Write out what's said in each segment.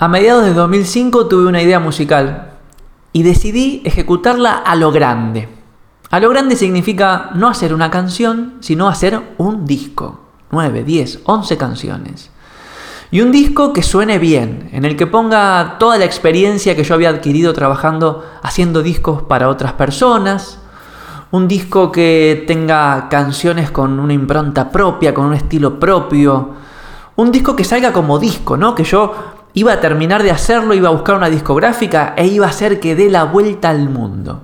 A mediados de 2005 tuve una idea musical y decidí ejecutarla a lo grande. A lo grande significa no hacer una canción, sino hacer un disco. 9, 10, 11 canciones. Y un disco que suene bien, en el que ponga toda la experiencia que yo había adquirido trabajando haciendo discos para otras personas. Un disco que tenga canciones con una impronta propia, con un estilo propio. Un disco que salga como disco, ¿no? Que yo iba a terminar de hacerlo, iba a buscar una discográfica e iba a hacer que dé la vuelta al mundo.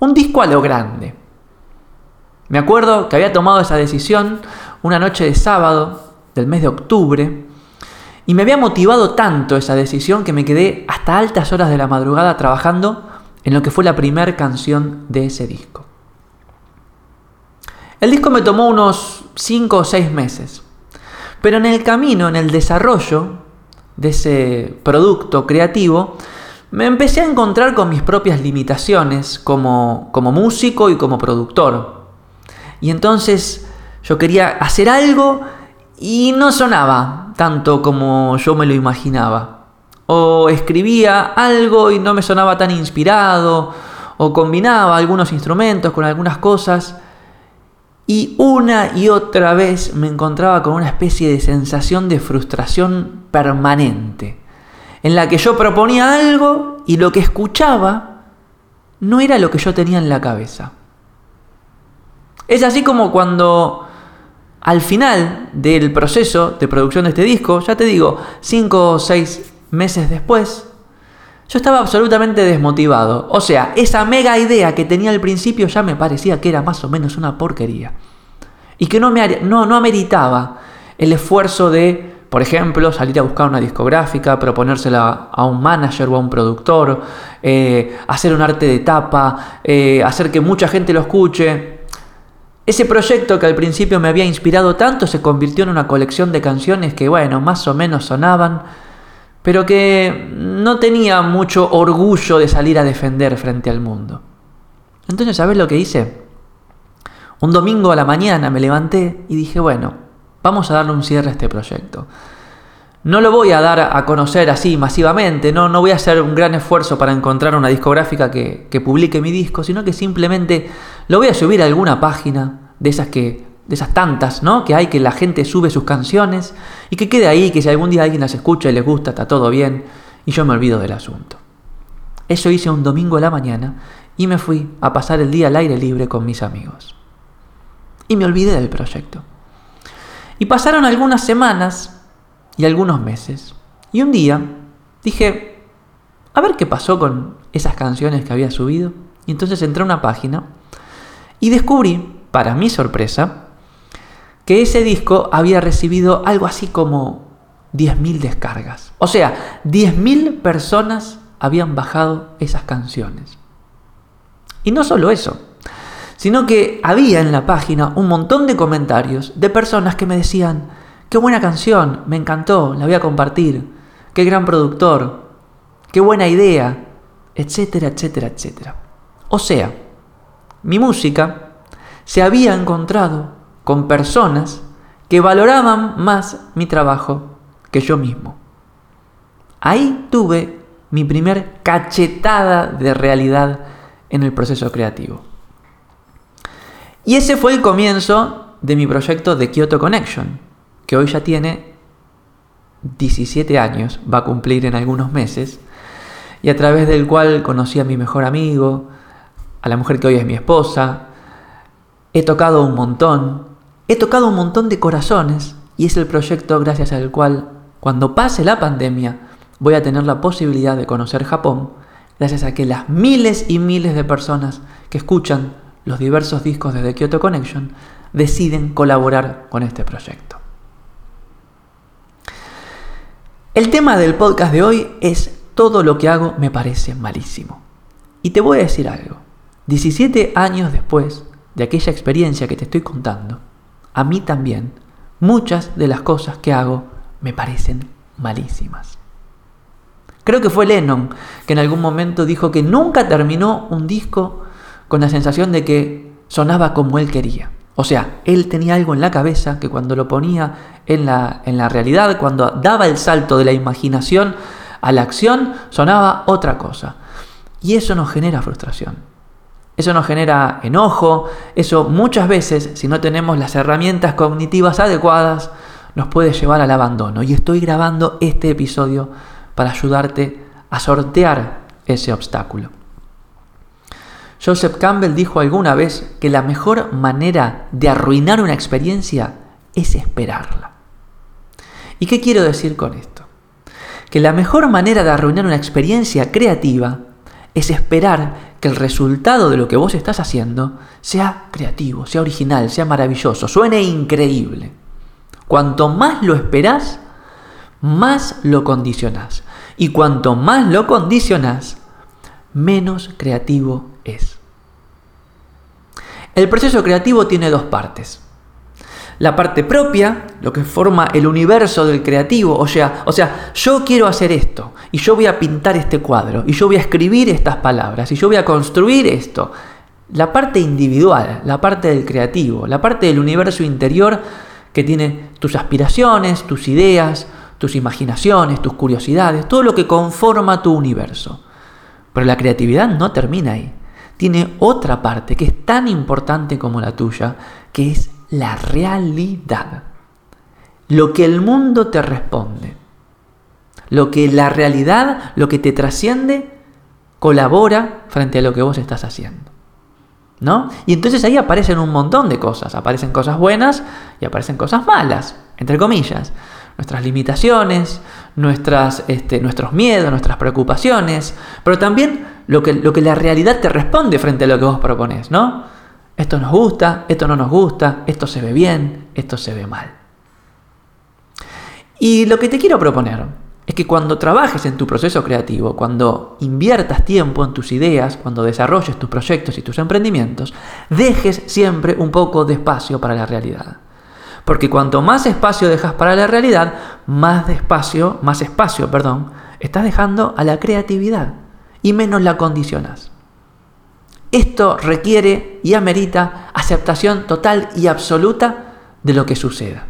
Un disco a lo grande. Me acuerdo que había tomado esa decisión una noche de sábado del mes de octubre y me había motivado tanto esa decisión que me quedé hasta altas horas de la madrugada trabajando en lo que fue la primera canción de ese disco. El disco me tomó unos 5 o 6 meses, pero en el camino, en el desarrollo, de ese producto creativo, me empecé a encontrar con mis propias limitaciones como, como músico y como productor. Y entonces yo quería hacer algo y no sonaba tanto como yo me lo imaginaba. O escribía algo y no me sonaba tan inspirado, o combinaba algunos instrumentos con algunas cosas y una y otra vez me encontraba con una especie de sensación de frustración permanente, en la que yo proponía algo y lo que escuchaba no era lo que yo tenía en la cabeza. Es así como cuando al final del proceso de producción de este disco, ya te digo, cinco o seis meses después, yo estaba absolutamente desmotivado. O sea, esa mega idea que tenía al principio ya me parecía que era más o menos una porquería. Y que no, me, no, no ameritaba el esfuerzo de, por ejemplo, salir a buscar una discográfica, proponérsela a un manager o a un productor, eh, hacer un arte de tapa, eh, hacer que mucha gente lo escuche. Ese proyecto que al principio me había inspirado tanto se convirtió en una colección de canciones que, bueno, más o menos sonaban, pero que no tenía mucho orgullo de salir a defender frente al mundo. Entonces, ¿sabes lo que hice? Un domingo a la mañana me levanté y dije, bueno, vamos a darle un cierre a este proyecto. No lo voy a dar a conocer así masivamente, no, no voy a hacer un gran esfuerzo para encontrar una discográfica que, que publique mi disco, sino que simplemente lo voy a subir a alguna página de esas que de esas tantas, ¿no? Que hay que la gente sube sus canciones y que quede ahí, que si algún día alguien las escucha y les gusta, está todo bien y yo me olvido del asunto. Eso hice un domingo a la mañana y me fui a pasar el día al aire libre con mis amigos. Y me olvidé del proyecto. Y pasaron algunas semanas y algunos meses. Y un día dije, a ver qué pasó con esas canciones que había subido. Y entonces entré a una página y descubrí, para mi sorpresa, que ese disco había recibido algo así como 10.000 descargas. O sea, 10.000 personas habían bajado esas canciones. Y no solo eso, sino que había en la página un montón de comentarios de personas que me decían, qué buena canción, me encantó, la voy a compartir, qué gran productor, qué buena idea, etcétera, etcétera, etcétera. O sea, mi música se había encontrado con personas que valoraban más mi trabajo que yo mismo. Ahí tuve mi primer cachetada de realidad en el proceso creativo. Y ese fue el comienzo de mi proyecto de Kyoto Connection, que hoy ya tiene 17 años, va a cumplir en algunos meses, y a través del cual conocí a mi mejor amigo, a la mujer que hoy es mi esposa, he tocado un montón, He tocado un montón de corazones y es el proyecto gracias al cual, cuando pase la pandemia, voy a tener la posibilidad de conocer Japón, gracias a que las miles y miles de personas que escuchan los diversos discos de The Kyoto Connection deciden colaborar con este proyecto. El tema del podcast de hoy es todo lo que hago me parece malísimo. Y te voy a decir algo. 17 años después de aquella experiencia que te estoy contando, a mí también muchas de las cosas que hago me parecen malísimas. Creo que fue Lennon que en algún momento dijo que nunca terminó un disco con la sensación de que sonaba como él quería. O sea, él tenía algo en la cabeza que cuando lo ponía en la, en la realidad, cuando daba el salto de la imaginación a la acción, sonaba otra cosa. Y eso nos genera frustración. Eso nos genera enojo, eso muchas veces, si no tenemos las herramientas cognitivas adecuadas, nos puede llevar al abandono. Y estoy grabando este episodio para ayudarte a sortear ese obstáculo. Joseph Campbell dijo alguna vez que la mejor manera de arruinar una experiencia es esperarla. ¿Y qué quiero decir con esto? Que la mejor manera de arruinar una experiencia creativa es esperar que el resultado de lo que vos estás haciendo sea creativo, sea original, sea maravilloso, suene increíble. Cuanto más lo esperás, más lo condicionás. Y cuanto más lo condicionás, menos creativo es. El proceso creativo tiene dos partes. La parte propia, lo que forma el universo del creativo, o sea, o sea, yo quiero hacer esto, y yo voy a pintar este cuadro, y yo voy a escribir estas palabras, y yo voy a construir esto. La parte individual, la parte del creativo, la parte del universo interior que tiene tus aspiraciones, tus ideas, tus imaginaciones, tus curiosidades, todo lo que conforma tu universo. Pero la creatividad no termina ahí tiene otra parte que es tan importante como la tuya, que es la realidad. Lo que el mundo te responde. Lo que la realidad, lo que te trasciende, colabora frente a lo que vos estás haciendo. ¿No? Y entonces ahí aparecen un montón de cosas. Aparecen cosas buenas y aparecen cosas malas, entre comillas. Nuestras limitaciones, este, nuestros miedos, nuestras preocupaciones, pero también lo que, lo que la realidad te responde frente a lo que vos propones, ¿no? Esto nos gusta, esto no nos gusta, esto se ve bien, esto se ve mal. Y lo que te quiero proponer es que cuando trabajes en tu proceso creativo, cuando inviertas tiempo en tus ideas, cuando desarrolles tus proyectos y tus emprendimientos, dejes siempre un poco de espacio para la realidad. Porque cuanto más espacio dejas para la realidad, más espacio, más espacio, perdón, estás dejando a la creatividad y menos la condicionas. Esto requiere y amerita aceptación total y absoluta de lo que suceda.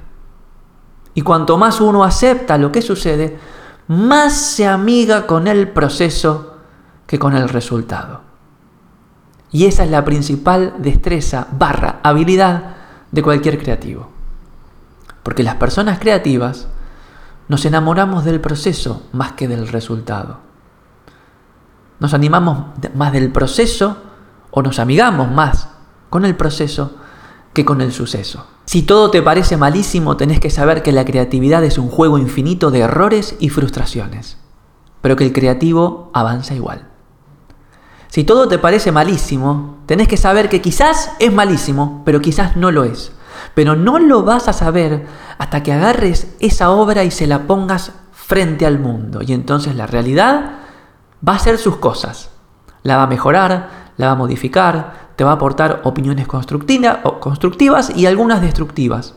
Y cuanto más uno acepta lo que sucede, más se amiga con el proceso que con el resultado. Y esa es la principal destreza barra habilidad de cualquier creativo. Porque las personas creativas nos enamoramos del proceso más que del resultado. Nos animamos más del proceso o nos amigamos más con el proceso que con el suceso. Si todo te parece malísimo, tenés que saber que la creatividad es un juego infinito de errores y frustraciones, pero que el creativo avanza igual. Si todo te parece malísimo, tenés que saber que quizás es malísimo, pero quizás no lo es. Pero no lo vas a saber hasta que agarres esa obra y se la pongas frente al mundo. Y entonces la realidad va a hacer sus cosas. La va a mejorar, la va a modificar, te va a aportar opiniones constructivas y algunas destructivas.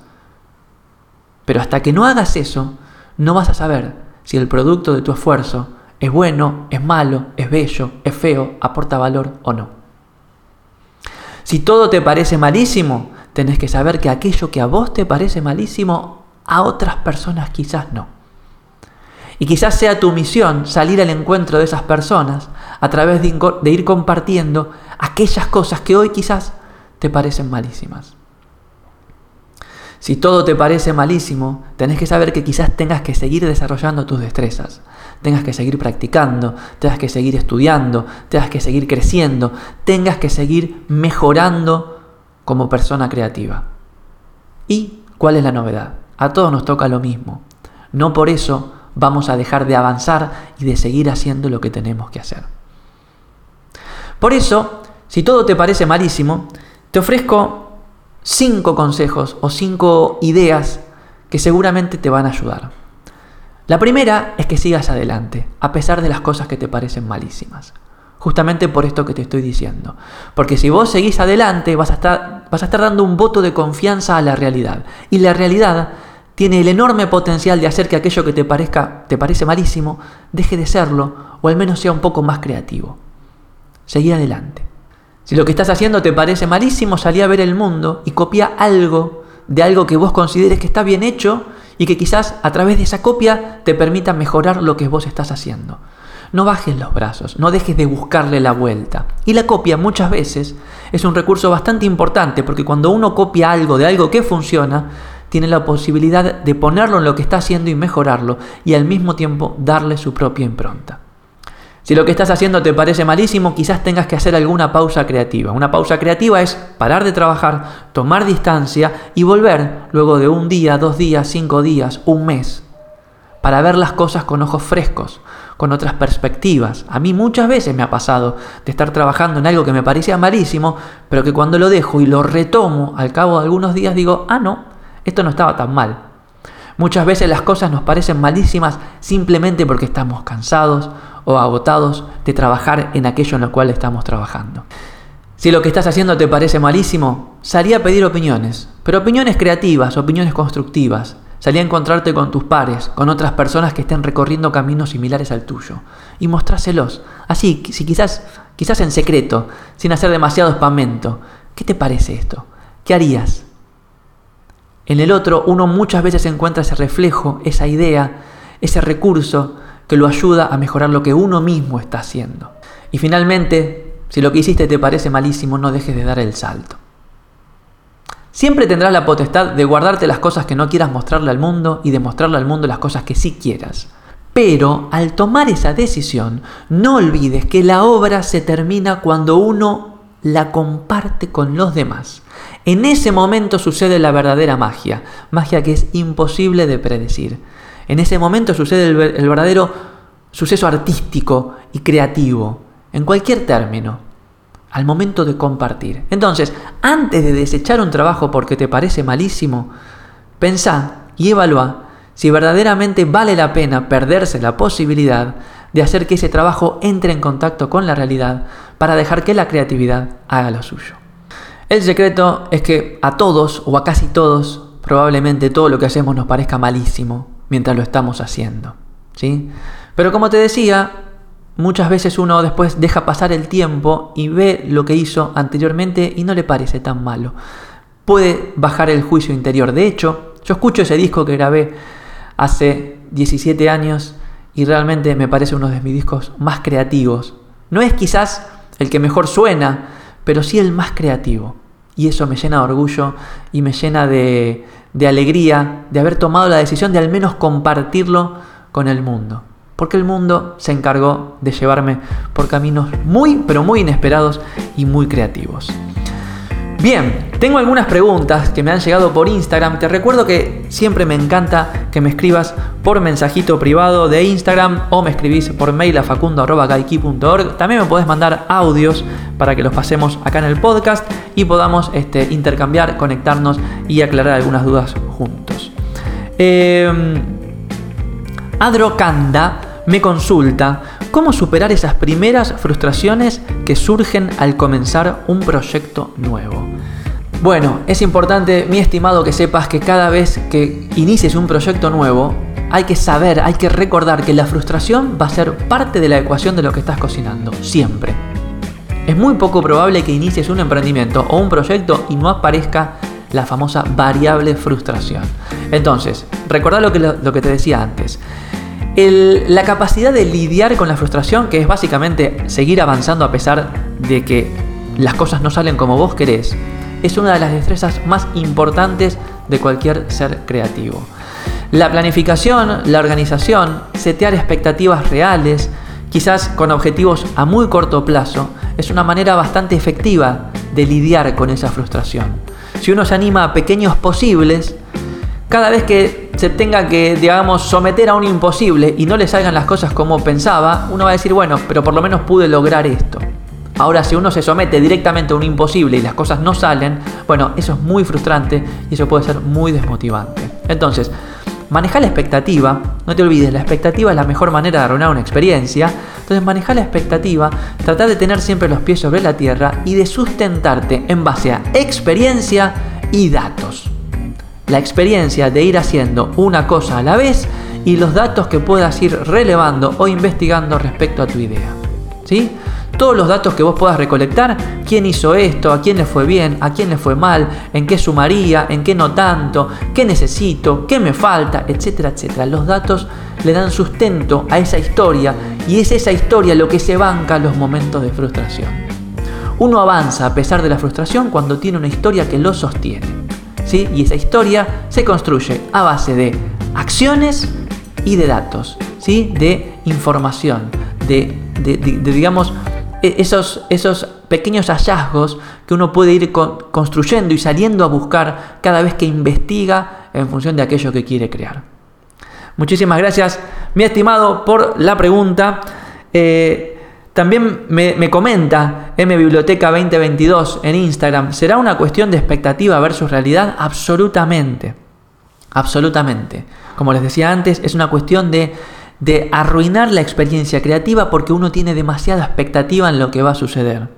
Pero hasta que no hagas eso, no vas a saber si el producto de tu esfuerzo es bueno, es malo, es bello, es feo, aporta valor o no. Si todo te parece malísimo, tenés que saber que aquello que a vos te parece malísimo, a otras personas quizás no. Y quizás sea tu misión salir al encuentro de esas personas a través de, ir compartiendo aquellas cosas que hoy quizás te parecen malísimas. Si todo te parece malísimo, tenés que saber que quizás tengas que seguir desarrollando tus destrezas, tengas que seguir practicando, tengas que seguir estudiando, tengas que seguir creciendo, tengas que seguir mejorando como persona creativa. ¿Y cuál es la novedad? A todos nos toca lo mismo. No por eso vamos a dejar de avanzar y de seguir haciendo lo que tenemos que hacer. Por eso, si todo te parece malísimo, te ofrezco cinco consejos o cinco ideas que seguramente te van a ayudar. La primera es que sigas adelante, a pesar de las cosas que te parecen malísimas. Justamente por esto que te estoy diciendo. Porque si vos seguís adelante, vas a estar, vas a estar dando un voto de confianza a la realidad. Y la realidad tiene el enorme potencial de hacer que aquello que te parezca te parece malísimo deje de serlo o al menos sea un poco más creativo. Seguir adelante. Si lo que estás haciendo te parece malísimo, salí a ver el mundo y copia algo de algo que vos consideres que está bien hecho y que quizás a través de esa copia te permita mejorar lo que vos estás haciendo. No bajes los brazos, no dejes de buscarle la vuelta. Y la copia muchas veces es un recurso bastante importante porque cuando uno copia algo de algo que funciona, tiene la posibilidad de ponerlo en lo que está haciendo y mejorarlo y al mismo tiempo darle su propia impronta. Si lo que estás haciendo te parece malísimo, quizás tengas que hacer alguna pausa creativa. Una pausa creativa es parar de trabajar, tomar distancia y volver luego de un día, dos días, cinco días, un mes, para ver las cosas con ojos frescos, con otras perspectivas. A mí muchas veces me ha pasado de estar trabajando en algo que me parecía malísimo, pero que cuando lo dejo y lo retomo al cabo de algunos días digo, ah, no, esto no estaba tan mal. Muchas veces las cosas nos parecen malísimas simplemente porque estamos cansados o agotados de trabajar en aquello en lo cual estamos trabajando. Si lo que estás haciendo te parece malísimo, salí a pedir opiniones, pero opiniones creativas, opiniones constructivas. Salí a encontrarte con tus pares, con otras personas que estén recorriendo caminos similares al tuyo, y mostráselos. Así, si quizás, quizás en secreto, sin hacer demasiado espamento. ¿Qué te parece esto? ¿Qué harías? En el otro uno muchas veces encuentra ese reflejo, esa idea, ese recurso que lo ayuda a mejorar lo que uno mismo está haciendo. Y finalmente, si lo que hiciste te parece malísimo, no dejes de dar el salto. Siempre tendrás la potestad de guardarte las cosas que no quieras mostrarle al mundo y de mostrarle al mundo las cosas que sí quieras. Pero al tomar esa decisión, no olvides que la obra se termina cuando uno la comparte con los demás. En ese momento sucede la verdadera magia, magia que es imposible de predecir. En ese momento sucede el, verdadero suceso artístico y creativo, en cualquier término, al momento de compartir. Entonces, antes de desechar un trabajo porque te parece malísimo, pensá y evalúa si verdaderamente vale la pena perderse la posibilidad de hacer que ese trabajo entre en contacto con la realidad para dejar que la creatividad haga lo suyo. El secreto es que a todos o a casi todos probablemente todo lo que hacemos nos parezca malísimo, mientras lo estamos haciendo. ¿sí? Pero como te decía, muchas veces uno después deja pasar el tiempo y ve lo que hizo anteriormente y no le parece tan malo. Puede bajar el juicio interior. De hecho, yo escucho ese disco que grabé hace 17 años y realmente me parece uno de mis discos más creativos. No es quizás el que mejor suena, pero sí el más creativo. Y eso me llena de orgullo y me llena de, de alegría de haber tomado la decisión de al menos compartirlo con el mundo. Porque el mundo se encargó de llevarme por caminos muy, pero muy inesperados y muy creativos. Bien, tengo algunas preguntas que me han llegado por Instagram. Te recuerdo que siempre me encanta que me escribas por mensajito privado de Instagram o me escribís por mail a facundo.gaiki.org. También me podés mandar audios para que los pasemos acá en el podcast y podamos este, intercambiar, conectarnos y aclarar algunas dudas juntos. Eh, Adrocanda me consulta cómo superar esas primeras frustraciones que surgen al comenzar un proyecto nuevo. Bueno, es importante, mi estimado, que sepas que cada vez que inicies un proyecto nuevo, hay que saber, hay que recordar que la frustración va a ser parte de la ecuación de lo que estás cocinando, siempre. Es muy poco probable que inicies un emprendimiento o un proyecto y no aparezca la famosa variable frustración. Entonces, recordad lo que, lo que te decía antes la capacidad de lidiar con la frustración, que es básicamente seguir avanzando a pesar de que las cosas no salen como vos querés, es una de las destrezas más importantes de cualquier ser creativo. La planificación, la organización, setear expectativas reales, quizás con objetivos a muy corto plazo, es una manera bastante efectiva de lidiar con esa frustración. Si uno se anima a pequeños posibles, cada vez que se tenga que, digamos, someter a un imposible y no le salgan las cosas como pensaba, uno va a decir, bueno, pero por lo menos pude lograr esto. Ahora, si uno se somete directamente a un imposible y las cosas no salen, bueno, eso es muy frustrante y eso puede ser muy desmotivante. Entonces, maneja la expectativa, no te olvides, la expectativa es la mejor manera de arruinar una experiencia. Entonces, maneja la expectativa, trata de tener siempre los pies sobre la tierra y de sustentarte en base a experiencia y datos la experiencia de ir haciendo una cosa a la vez y los datos que puedas ir relevando o investigando respecto a tu idea. ¿Sí? Todos los datos que vos puedas recolectar, quién hizo esto, a quién le fue bien, a quién le fue mal, en qué sumaría, en qué no tanto, qué necesito, qué me falta, etcétera, etcétera. Los datos le dan sustento a esa historia y es esa historia lo que se banca los momentos de frustración. Uno avanza a pesar de la frustración cuando tiene una historia que lo sostiene. ¿Sí? Y esa historia se construye a base de acciones y de datos, ¿sí? de información, de, de digamos, e-, esos, esos pequeños hallazgos que uno puede ir construyendo y saliendo a buscar cada vez que investiga en función de aquello que quiere crear. Muchísimas gracias, mi estimado, por la pregunta. Eh, también me, me, comenta M Biblioteca 2022 en Instagram, ¿será una cuestión de expectativa versus realidad? Absolutamente, absolutamente. Como les decía antes, es una cuestión de de arruinar la experiencia creativa porque uno tiene demasiada expectativa en lo que va a suceder.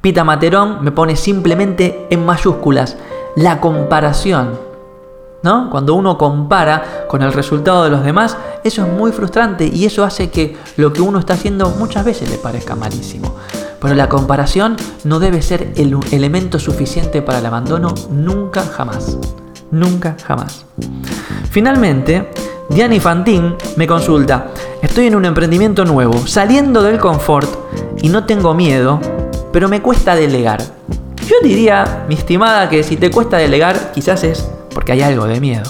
Pita Materón me pone simplemente en mayúsculas la comparación. ¿No? Cuando uno compara con el resultado de los demás, eso es muy frustrante y eso hace que lo que uno está haciendo muchas veces le parezca malísimo. Pero la comparación no debe ser el elemento suficiente para el abandono nunca jamás. Nunca jamás. Finalmente, Diani Fantín me consulta, estoy en un emprendimiento nuevo, saliendo del confort y no tengo miedo, pero me cuesta delegar. Yo diría, mi estimada, que si te cuesta delegar, quizás es porque hay algo de miedo.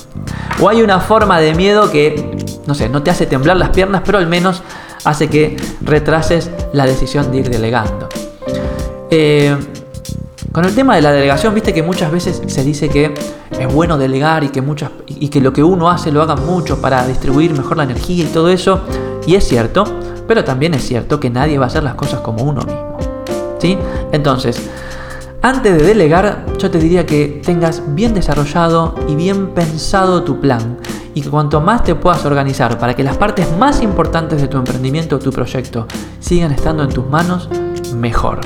O hay una forma de miedo que, no sé, no te hace temblar las piernas, pero al menos hace que retrases la decisión de ir delegando. Eh, con el tema de la delegación, viste que muchas veces se dice que es bueno delegar y que, muchas, y que lo que uno hace lo hagan mucho para distribuir mejor la energía y todo eso. Y es cierto, pero también es cierto que nadie va a hacer las cosas como uno mismo. ¿Sí? Entonces, antes de delegar, yo te diría que tengas bien desarrollado y bien pensado tu plan y que cuanto más te puedas organizar para que las partes más importantes de tu emprendimiento o tu proyecto sigan estando en tus manos, mejor.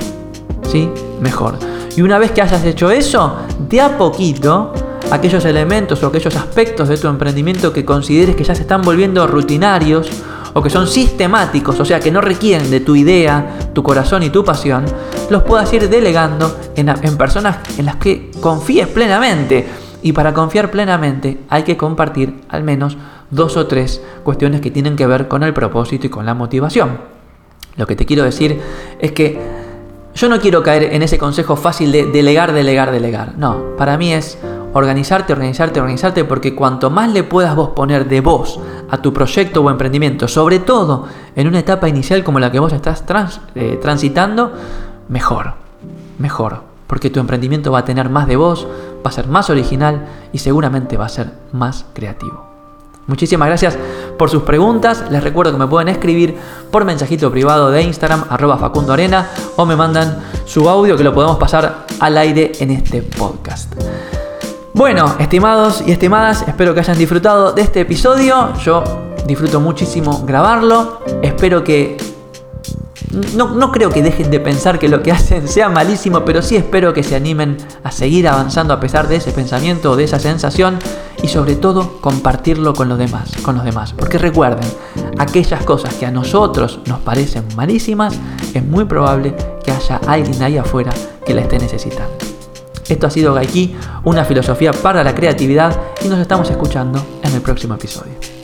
¿Sí? Mejor. Y una vez que hayas hecho eso, de a poquito, aquellos elementos o aquellos aspectos de tu emprendimiento que consideres que ya se están volviendo rutinarios o que son sistemáticos, o sea, que no requieren de tu idea, tu corazón y tu pasión, los puedas ir delegando en, en personas en las que confíes plenamente. Y para confiar plenamente hay que compartir al menos dos o tres cuestiones que tienen que ver con el propósito y con la motivación. Lo que te quiero decir es que yo no quiero caer en ese consejo fácil de delegar, delegar, delegar. No, para mí es organizarte, organizarte, organizarte, porque cuanto más le puedas vos poner de vos a tu proyecto o emprendimiento, sobre todo en una etapa inicial como la que vos estás eh, transitando, mejor, mejor, porque tu emprendimiento va a tener más de vos, va a ser más original y seguramente va a ser más creativo. Muchísimas gracias por sus preguntas. Les recuerdo que me pueden escribir por mensajito privado de Instagram, arroba Facundo Arena, o me mandan su audio que lo podemos pasar al aire en este podcast. Bueno, estimados y estimadas, espero que hayan disfrutado de este episodio. Yo disfruto muchísimo grabarlo. Espero que no, creo que dejen de pensar que lo que hacen sea malísimo, pero sí espero que se animen a seguir avanzando a pesar de ese pensamiento de esa sensación y sobre todo compartirlo con los demás, con los demás. Porque recuerden, aquellas cosas que a nosotros nos parecen malísimas, es muy probable que haya alguien ahí afuera que la esté necesitando. Esto ha sido Gaiki, una filosofía para la creatividad y nos estamos escuchando en el próximo episodio.